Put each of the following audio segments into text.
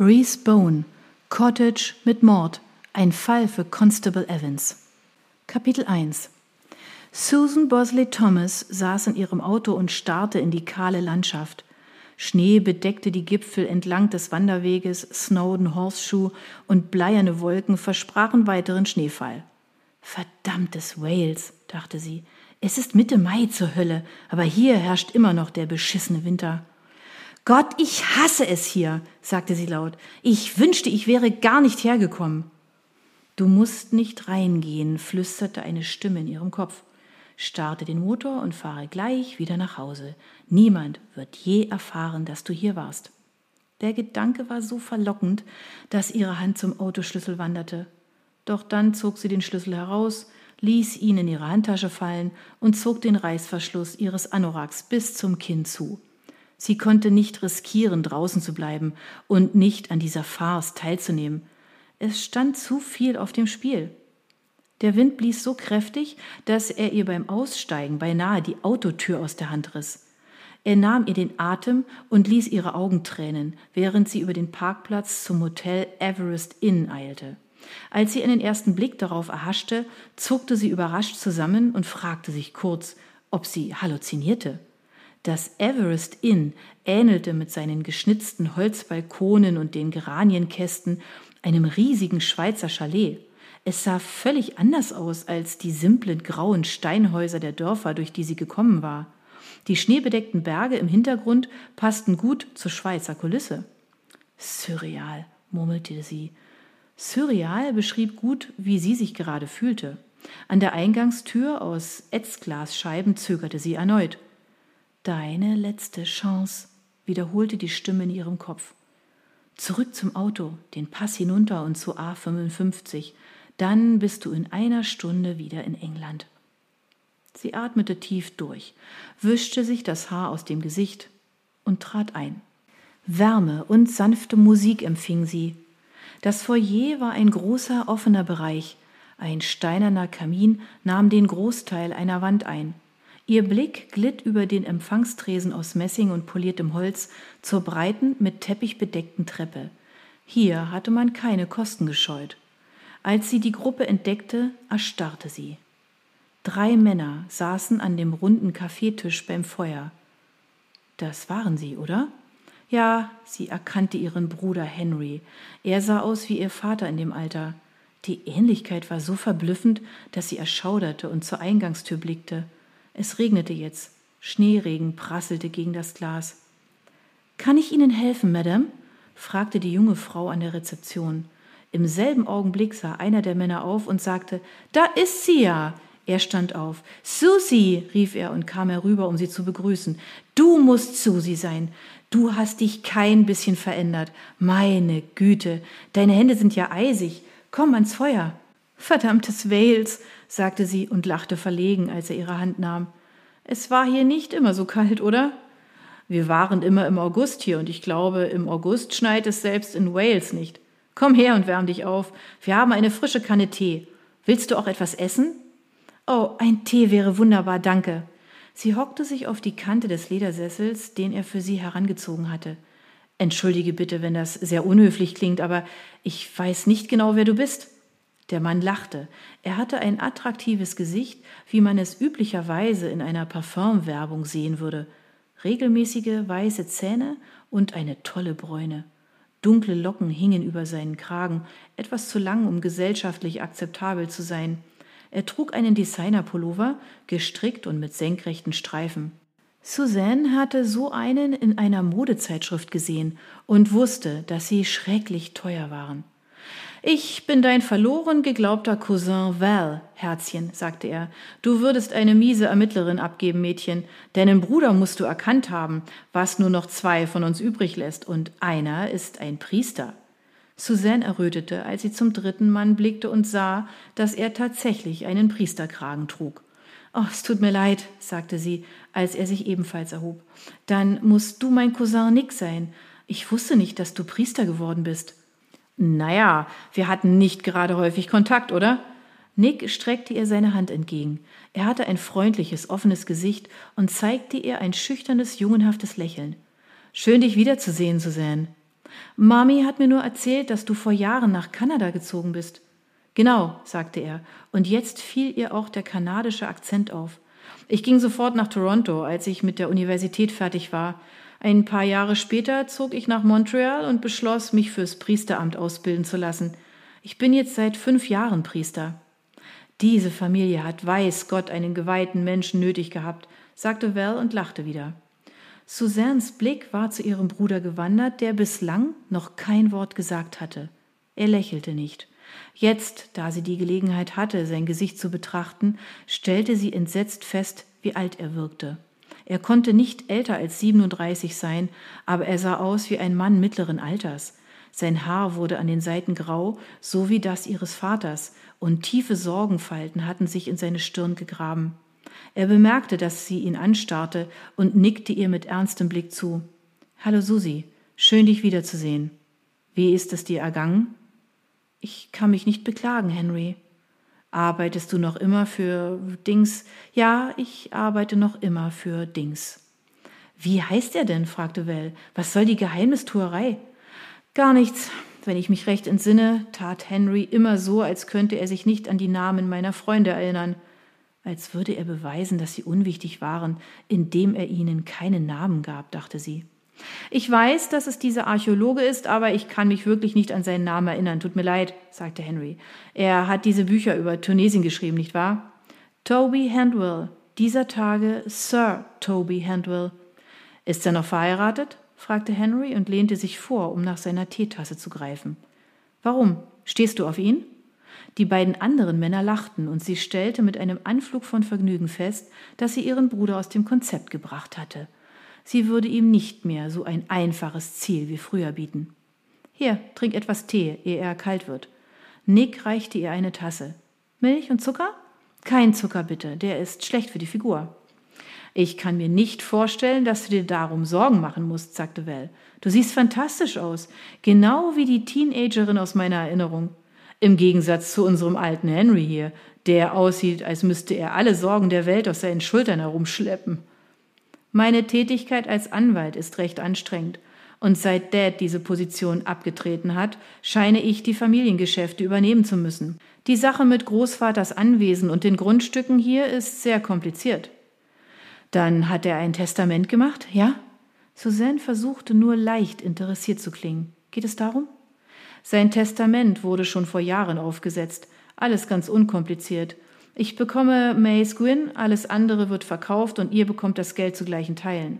Reese Bone, Cottage mit Mord, ein Fall für Constable Evans. Kapitel 1 Susan Bosley Thomas saß in ihrem Auto und starrte in die kahle Landschaft. Schnee bedeckte die Gipfel entlang des Wanderweges, Snowden Horseshoe und bleierne Wolken versprachen weiteren Schneefall. Verdammtes Wales, dachte sie. Es ist Mitte Mai zur Hölle, aber hier herrscht immer noch der beschissene Winter. Gott, ich hasse es hier, sagte sie laut. Ich wünschte, ich wäre gar nicht hergekommen. Du musst nicht reingehen, flüsterte eine Stimme in ihrem Kopf. Starte den Motor und fahre gleich wieder nach Hause. Niemand wird je erfahren, dass du hier warst. Der Gedanke war so verlockend, dass ihre Hand zum Autoschlüssel wanderte. Doch dann zog sie den Schlüssel heraus, ließ ihn in ihre Handtasche fallen und zog den Reißverschluss ihres Anoraks bis zum Kinn zu. Sie konnte nicht riskieren, draußen zu bleiben und nicht an dieser Farce teilzunehmen. Es stand zu viel auf dem Spiel. Der Wind blies so kräftig, dass er ihr beim Aussteigen beinahe die Autotür aus der Hand riss. Er nahm ihr den Atem und ließ ihre Augen tränen, während sie über den Parkplatz zum Hotel Everest Inn eilte. Als sie einen ersten Blick darauf erhaschte, zuckte sie überrascht zusammen und fragte sich kurz, ob sie halluzinierte. Das Everest Inn ähnelte mit seinen geschnitzten Holzbalkonen und den Geranienkästen einem riesigen Schweizer Chalet. Es sah völlig anders aus als die simplen grauen Steinhäuser der Dörfer, durch die sie gekommen war. Die schneebedeckten Berge im Hintergrund passten gut zur Schweizer Kulisse. Surreal, murmelte sie. Surreal beschrieb gut, wie sie sich gerade fühlte. An der Eingangstür aus Ätzglasscheiben zögerte sie erneut. Deine letzte Chance, wiederholte die Stimme in ihrem Kopf. Zurück zum Auto, den Pass hinunter und zu A55. Dann bist du in einer Stunde wieder in England. Sie atmete tief durch, wischte sich das Haar aus dem Gesicht und trat ein. Wärme und sanfte Musik empfing sie. Das Foyer war ein großer offener Bereich. Ein steinerner Kamin nahm den Großteil einer Wand ein. Ihr Blick glitt über den Empfangstresen aus Messing und poliertem Holz zur breiten, mit Teppich bedeckten Treppe. Hier hatte man keine Kosten gescheut. Als sie die Gruppe entdeckte, erstarrte sie. Drei Männer saßen an dem runden Kaffeetisch beim Feuer. Das waren sie, oder? Ja, sie erkannte ihren Bruder Henry. Er sah aus wie ihr Vater in dem Alter. Die Ähnlichkeit war so verblüffend, dass sie erschauderte und zur Eingangstür blickte. Es regnete jetzt. Schneeregen prasselte gegen das Glas. Kann ich Ihnen helfen, Madame? fragte die junge Frau an der Rezeption. Im selben Augenblick sah einer der Männer auf und sagte, da ist sie ja. Er stand auf. Susi, rief er und kam herüber, um sie zu begrüßen. Du musst Susi sein. Du hast dich kein bisschen verändert. Meine Güte, deine Hände sind ja eisig. Komm ans Feuer. Verdammtes Wales, sagte sie und lachte verlegen, als er ihre Hand nahm. Es war hier nicht immer so kalt, oder? Wir waren immer im August hier und ich glaube, im August schneit es selbst in Wales nicht. Komm her und wärm dich auf. Wir haben eine frische Kanne Tee. Willst du auch etwas essen? Oh, ein Tee wäre wunderbar, danke. Sie hockte sich auf die Kante des Ledersessels, den er für sie herangezogen hatte. Entschuldige bitte, wenn das sehr unhöflich klingt, aber ich weiß nicht genau, wer du bist. Der Mann lachte. Er hatte ein attraktives Gesicht, wie man es üblicherweise in einer Parfumwerbung sehen würde. Regelmäßige weiße Zähne und eine tolle Bräune. Dunkle Locken hingen über seinen Kragen, etwas zu lang, um gesellschaftlich akzeptabel zu sein. Er trug einen Designerpullover, gestrickt und mit senkrechten Streifen. Suzanne hatte so einen in einer Modezeitschrift gesehen und wusste, dass sie schrecklich teuer waren. Ich bin dein verloren geglaubter Cousin Val, Herzchen, sagte er. Du würdest eine miese Ermittlerin abgeben, Mädchen. Deinen Bruder musst du erkannt haben, was nur noch zwei von uns übrig lässt, und einer ist ein Priester. Suzanne errötete, als sie zum dritten Mann blickte und sah, dass er tatsächlich einen Priesterkragen trug. Oh, es tut mir leid, sagte sie, als er sich ebenfalls erhob. Dann musst du mein Cousin Nick sein. Ich wusste nicht, dass du Priester geworden bist. Naja, wir hatten nicht gerade häufig Kontakt, oder? Nick streckte ihr seine Hand entgegen. Er hatte ein freundliches, offenes Gesicht und zeigte ihr ein schüchternes, jungenhaftes Lächeln. Schön, dich wiederzusehen, Suzanne. Mami hat mir nur erzählt, dass du vor Jahren nach Kanada gezogen bist. Genau, sagte er, und jetzt fiel ihr auch der kanadische Akzent auf. Ich ging sofort nach Toronto, als ich mit der Universität fertig war. Ein paar Jahre später zog ich nach Montreal und beschloss, mich fürs Priesteramt ausbilden zu lassen. Ich bin jetzt seit fünf Jahren Priester. Diese Familie hat weiß Gott einen geweihten Menschen nötig gehabt, sagte Val und lachte wieder. Suzannes Blick war zu ihrem Bruder gewandert, der bislang noch kein Wort gesagt hatte. Er lächelte nicht. Jetzt, da sie die Gelegenheit hatte, sein Gesicht zu betrachten, stellte sie entsetzt fest, wie alt er wirkte. Er konnte nicht älter als 37 sein, aber er sah aus wie ein Mann mittleren Alters. Sein Haar wurde an den Seiten grau, so wie das ihres Vaters, und tiefe Sorgenfalten hatten sich in seine Stirn gegraben. Er bemerkte, dass sie ihn anstarrte und nickte ihr mit ernstem Blick zu. Hallo Susi, schön dich wiederzusehen. Wie ist es dir ergangen? Ich kann mich nicht beklagen, Henry. Arbeitest du noch immer für Dings? Ja, ich arbeite noch immer für Dings. Wie heißt er denn? fragte Well. Was soll die Geheimnistuerei? Gar nichts. Wenn ich mich recht entsinne, tat Henry immer so, als könnte er sich nicht an die Namen meiner Freunde erinnern, als würde er beweisen, dass sie unwichtig waren, indem er ihnen keinen Namen gab, dachte sie. Ich weiß, dass es dieser Archäologe ist, aber ich kann mich wirklich nicht an seinen Namen erinnern. Tut mir leid, sagte Henry. Er hat diese Bücher über Tunesien geschrieben, nicht wahr? Toby Handwell. Dieser Tage Sir Toby Handwell. Ist er noch verheiratet? fragte Henry und lehnte sich vor, um nach seiner Teetasse zu greifen. Warum? Stehst du auf ihn? Die beiden anderen Männer lachten, und sie stellte mit einem Anflug von Vergnügen fest, dass sie ihren Bruder aus dem Konzept gebracht hatte. Sie würde ihm nicht mehr so ein einfaches Ziel wie früher bieten. Hier, trink etwas Tee, ehe er kalt wird. Nick reichte ihr eine Tasse. Milch und Zucker? Kein Zucker bitte, der ist schlecht für die Figur. Ich kann mir nicht vorstellen, dass du dir darum Sorgen machen musst, sagte Val. Du siehst fantastisch aus, genau wie die Teenagerin aus meiner Erinnerung. Im Gegensatz zu unserem alten Henry hier, der aussieht, als müsste er alle Sorgen der Welt auf seinen Schultern herumschleppen. Meine Tätigkeit als Anwalt ist recht anstrengend, und seit Dad diese Position abgetreten hat, scheine ich die Familiengeschäfte übernehmen zu müssen. Die Sache mit Großvaters Anwesen und den Grundstücken hier ist sehr kompliziert. Dann hat er ein Testament gemacht, ja? Suzanne versuchte nur leicht interessiert zu klingen. Geht es darum? Sein Testament wurde schon vor Jahren aufgesetzt. Alles ganz unkompliziert. Ich bekomme Mays Gwyn, alles andere wird verkauft und ihr bekommt das Geld zu gleichen Teilen.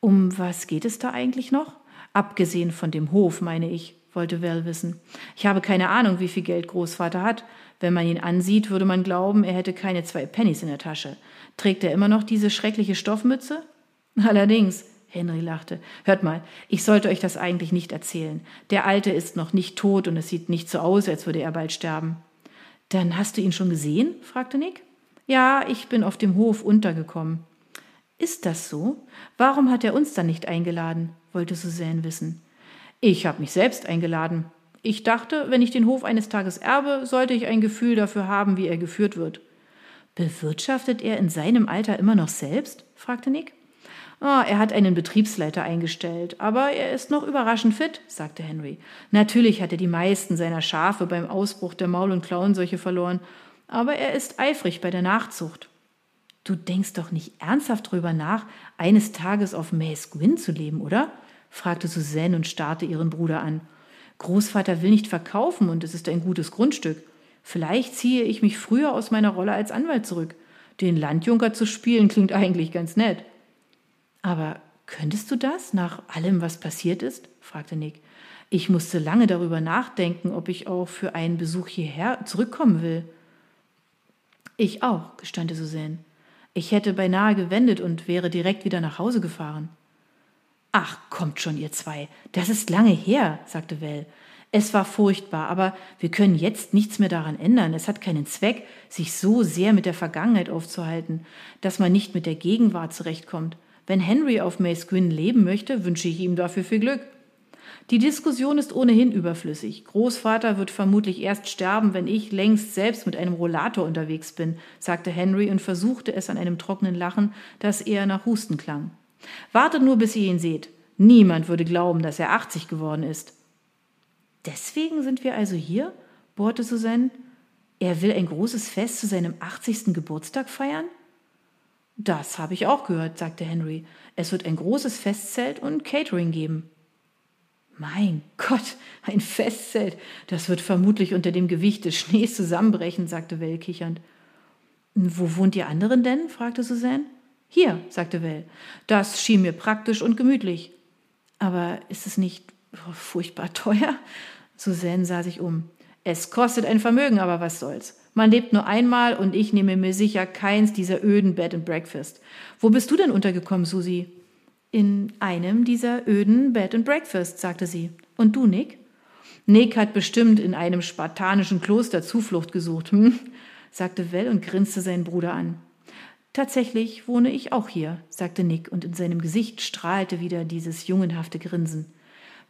Um was geht es da eigentlich noch? Abgesehen von dem Hof, meine ich, wollte Val wissen. Ich habe keine Ahnung, wie viel Geld Großvater hat. Wenn man ihn ansieht, würde man glauben, er hätte keine zwei Pennies in der Tasche. Trägt er immer noch diese schreckliche Stoffmütze? Allerdings, Henry lachte. Hört mal, ich sollte euch das eigentlich nicht erzählen. Der Alte ist noch nicht tot und es sieht nicht so aus, als würde er bald sterben. Dann hast du ihn schon gesehen? fragte Nick. Ja, ich bin auf dem Hof untergekommen. Ist das so? Warum hat er uns dann nicht eingeladen? wollte Suzanne wissen. Ich habe mich selbst eingeladen. Ich dachte, wenn ich den Hof eines Tages erbe, sollte ich ein Gefühl dafür haben, wie er geführt wird. Bewirtschaftet er in seinem Alter immer noch selbst? fragte Nick. Oh, er hat einen Betriebsleiter eingestellt, aber er ist noch überraschend fit, sagte Henry. Natürlich hat er die meisten seiner Schafe beim Ausbruch der Maul- und Klauenseuche verloren, aber er ist eifrig bei der Nachzucht. Du denkst doch nicht ernsthaft drüber nach, eines Tages auf Mace Gwyn zu leben, oder? fragte Suzanne und starrte ihren Bruder an. Großvater will nicht verkaufen und es ist ein gutes Grundstück. Vielleicht ziehe ich mich früher aus meiner Rolle als Anwalt zurück. Den Landjunker zu spielen klingt eigentlich ganz nett. Aber könntest du das nach allem, was passiert ist? fragte Nick. Ich musste lange darüber nachdenken, ob ich auch für einen Besuch hierher zurückkommen will. Ich auch, gestande Suzanne. Ich hätte beinahe gewendet und wäre direkt wieder nach Hause gefahren. Ach, kommt schon, ihr zwei. Das ist lange her, sagte Well. Es war furchtbar, aber wir können jetzt nichts mehr daran ändern. Es hat keinen Zweck, sich so sehr mit der Vergangenheit aufzuhalten, dass man nicht mit der Gegenwart zurechtkommt. Wenn Henry auf Mace Gwyn leben möchte, wünsche ich ihm dafür viel Glück. Die Diskussion ist ohnehin überflüssig. Großvater wird vermutlich erst sterben, wenn ich längst selbst mit einem Rollator unterwegs bin, sagte Henry und versuchte es an einem trockenen Lachen, das eher nach Husten klang. Wartet nur, bis ihr ihn seht. Niemand würde glauben, dass er 80 geworden ist. Deswegen sind wir also hier? bohrte Suzanne. Er will ein großes Fest zu seinem 80. Geburtstag feiern? Das habe ich auch gehört, sagte Henry. Es wird ein großes Festzelt und Catering geben. Mein Gott, ein Festzelt. Das wird vermutlich unter dem Gewicht des Schnees zusammenbrechen, sagte Well kichernd. Wo wohnt ihr anderen denn? fragte Suzanne. Hier, sagte Well. Das schien mir praktisch und gemütlich. Aber ist es nicht furchtbar teuer? Suzanne sah sich um. Es kostet ein Vermögen, aber was soll's. Man lebt nur einmal und ich nehme mir sicher keins dieser öden Bed and Breakfast. Wo bist du denn untergekommen, Susi? In einem dieser öden Bed and Breakfast, sagte sie. Und du, Nick? Nick hat bestimmt in einem spartanischen Kloster Zuflucht gesucht, hm? sagte Well und grinste seinen Bruder an. Tatsächlich wohne ich auch hier, sagte Nick, und in seinem Gesicht strahlte wieder dieses jungenhafte Grinsen.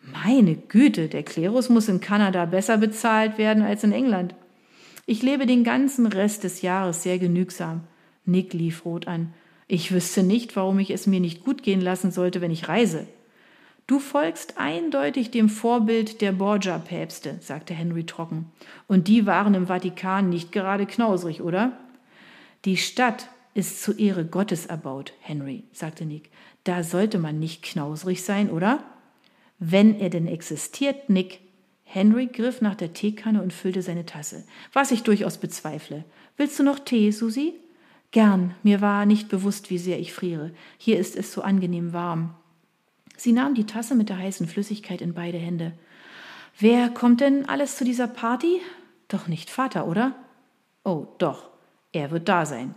Meine Güte, der Klerus muss in Kanada besser bezahlt werden als in England. Ich lebe den ganzen Rest des Jahres sehr genügsam. Nick lief rot an. Ich wüsste nicht, warum ich es mir nicht gut gehen lassen sollte, wenn ich reise. Du folgst eindeutig dem Vorbild der Borgia-Päpste, sagte Henry trocken. Und die waren im Vatikan nicht gerade knausrig, oder? Die Stadt ist zu Ehre Gottes erbaut, Henry, sagte Nick. Da sollte man nicht knausrig sein, oder? Wenn er denn existiert, Nick. Henry griff nach der Teekanne und füllte seine Tasse, was ich durchaus bezweifle. Willst du noch Tee, Susi? Gern, mir war nicht bewusst, wie sehr ich friere. Hier ist es so angenehm warm. Sie nahm die Tasse mit der heißen Flüssigkeit in beide Hände. Wer kommt denn alles zu dieser Party? Doch nicht Vater, oder? Oh, doch, er wird da sein.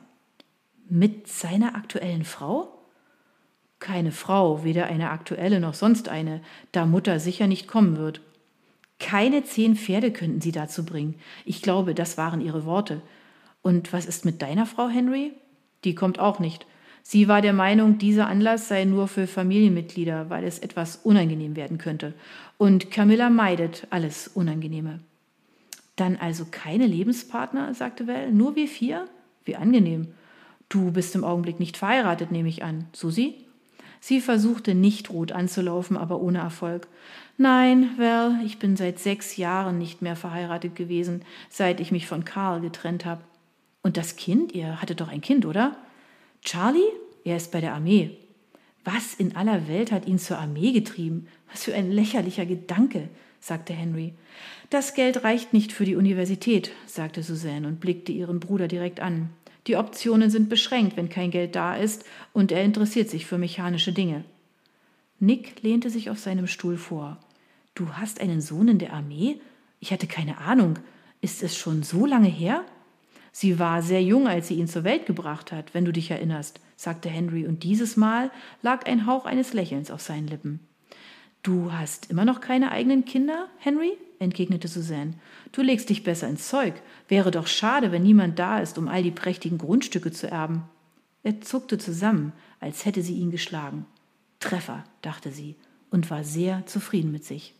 Mit seiner aktuellen Frau? Keine Frau, weder eine aktuelle noch sonst eine, da Mutter sicher nicht kommen wird. Keine zehn Pferde könnten sie dazu bringen. Ich glaube, das waren ihre Worte. Und was ist mit deiner Frau, Henry? Die kommt auch nicht. Sie war der Meinung, dieser Anlass sei nur für Familienmitglieder, weil es etwas unangenehm werden könnte. Und Camilla meidet alles Unangenehme. Dann also keine Lebenspartner, sagte Well, nur wir vier? Wie angenehm. Du bist im Augenblick nicht verheiratet, nehme ich an. Susi? Sie versuchte nicht rot anzulaufen, aber ohne Erfolg. Nein, well, ich bin seit sechs Jahren nicht mehr verheiratet gewesen, seit ich mich von Karl getrennt habe. Und das Kind? Ihr hattet doch ein Kind, oder? Charlie? Er ist bei der Armee. Was in aller Welt hat ihn zur Armee getrieben? Was für ein lächerlicher Gedanke, sagte Henry. Das Geld reicht nicht für die Universität, sagte Suzanne und blickte ihren Bruder direkt an. Die Optionen sind beschränkt, wenn kein Geld da ist, und er interessiert sich für mechanische Dinge. Nick lehnte sich auf seinem Stuhl vor. Du hast einen Sohn in der Armee? Ich hatte keine Ahnung. Ist es schon so lange her? Sie war sehr jung, als sie ihn zur Welt gebracht hat, wenn du dich erinnerst, sagte Henry, und dieses Mal lag ein Hauch eines Lächelns auf seinen Lippen. Du hast immer noch keine eigenen Kinder, Henry? entgegnete Suzanne. Du legst dich besser ins Zeug. Wäre doch schade, wenn niemand da ist, um all die prächtigen Grundstücke zu erben. Er zuckte zusammen, als hätte sie ihn geschlagen. Treffer, dachte sie, und war sehr zufrieden mit sich.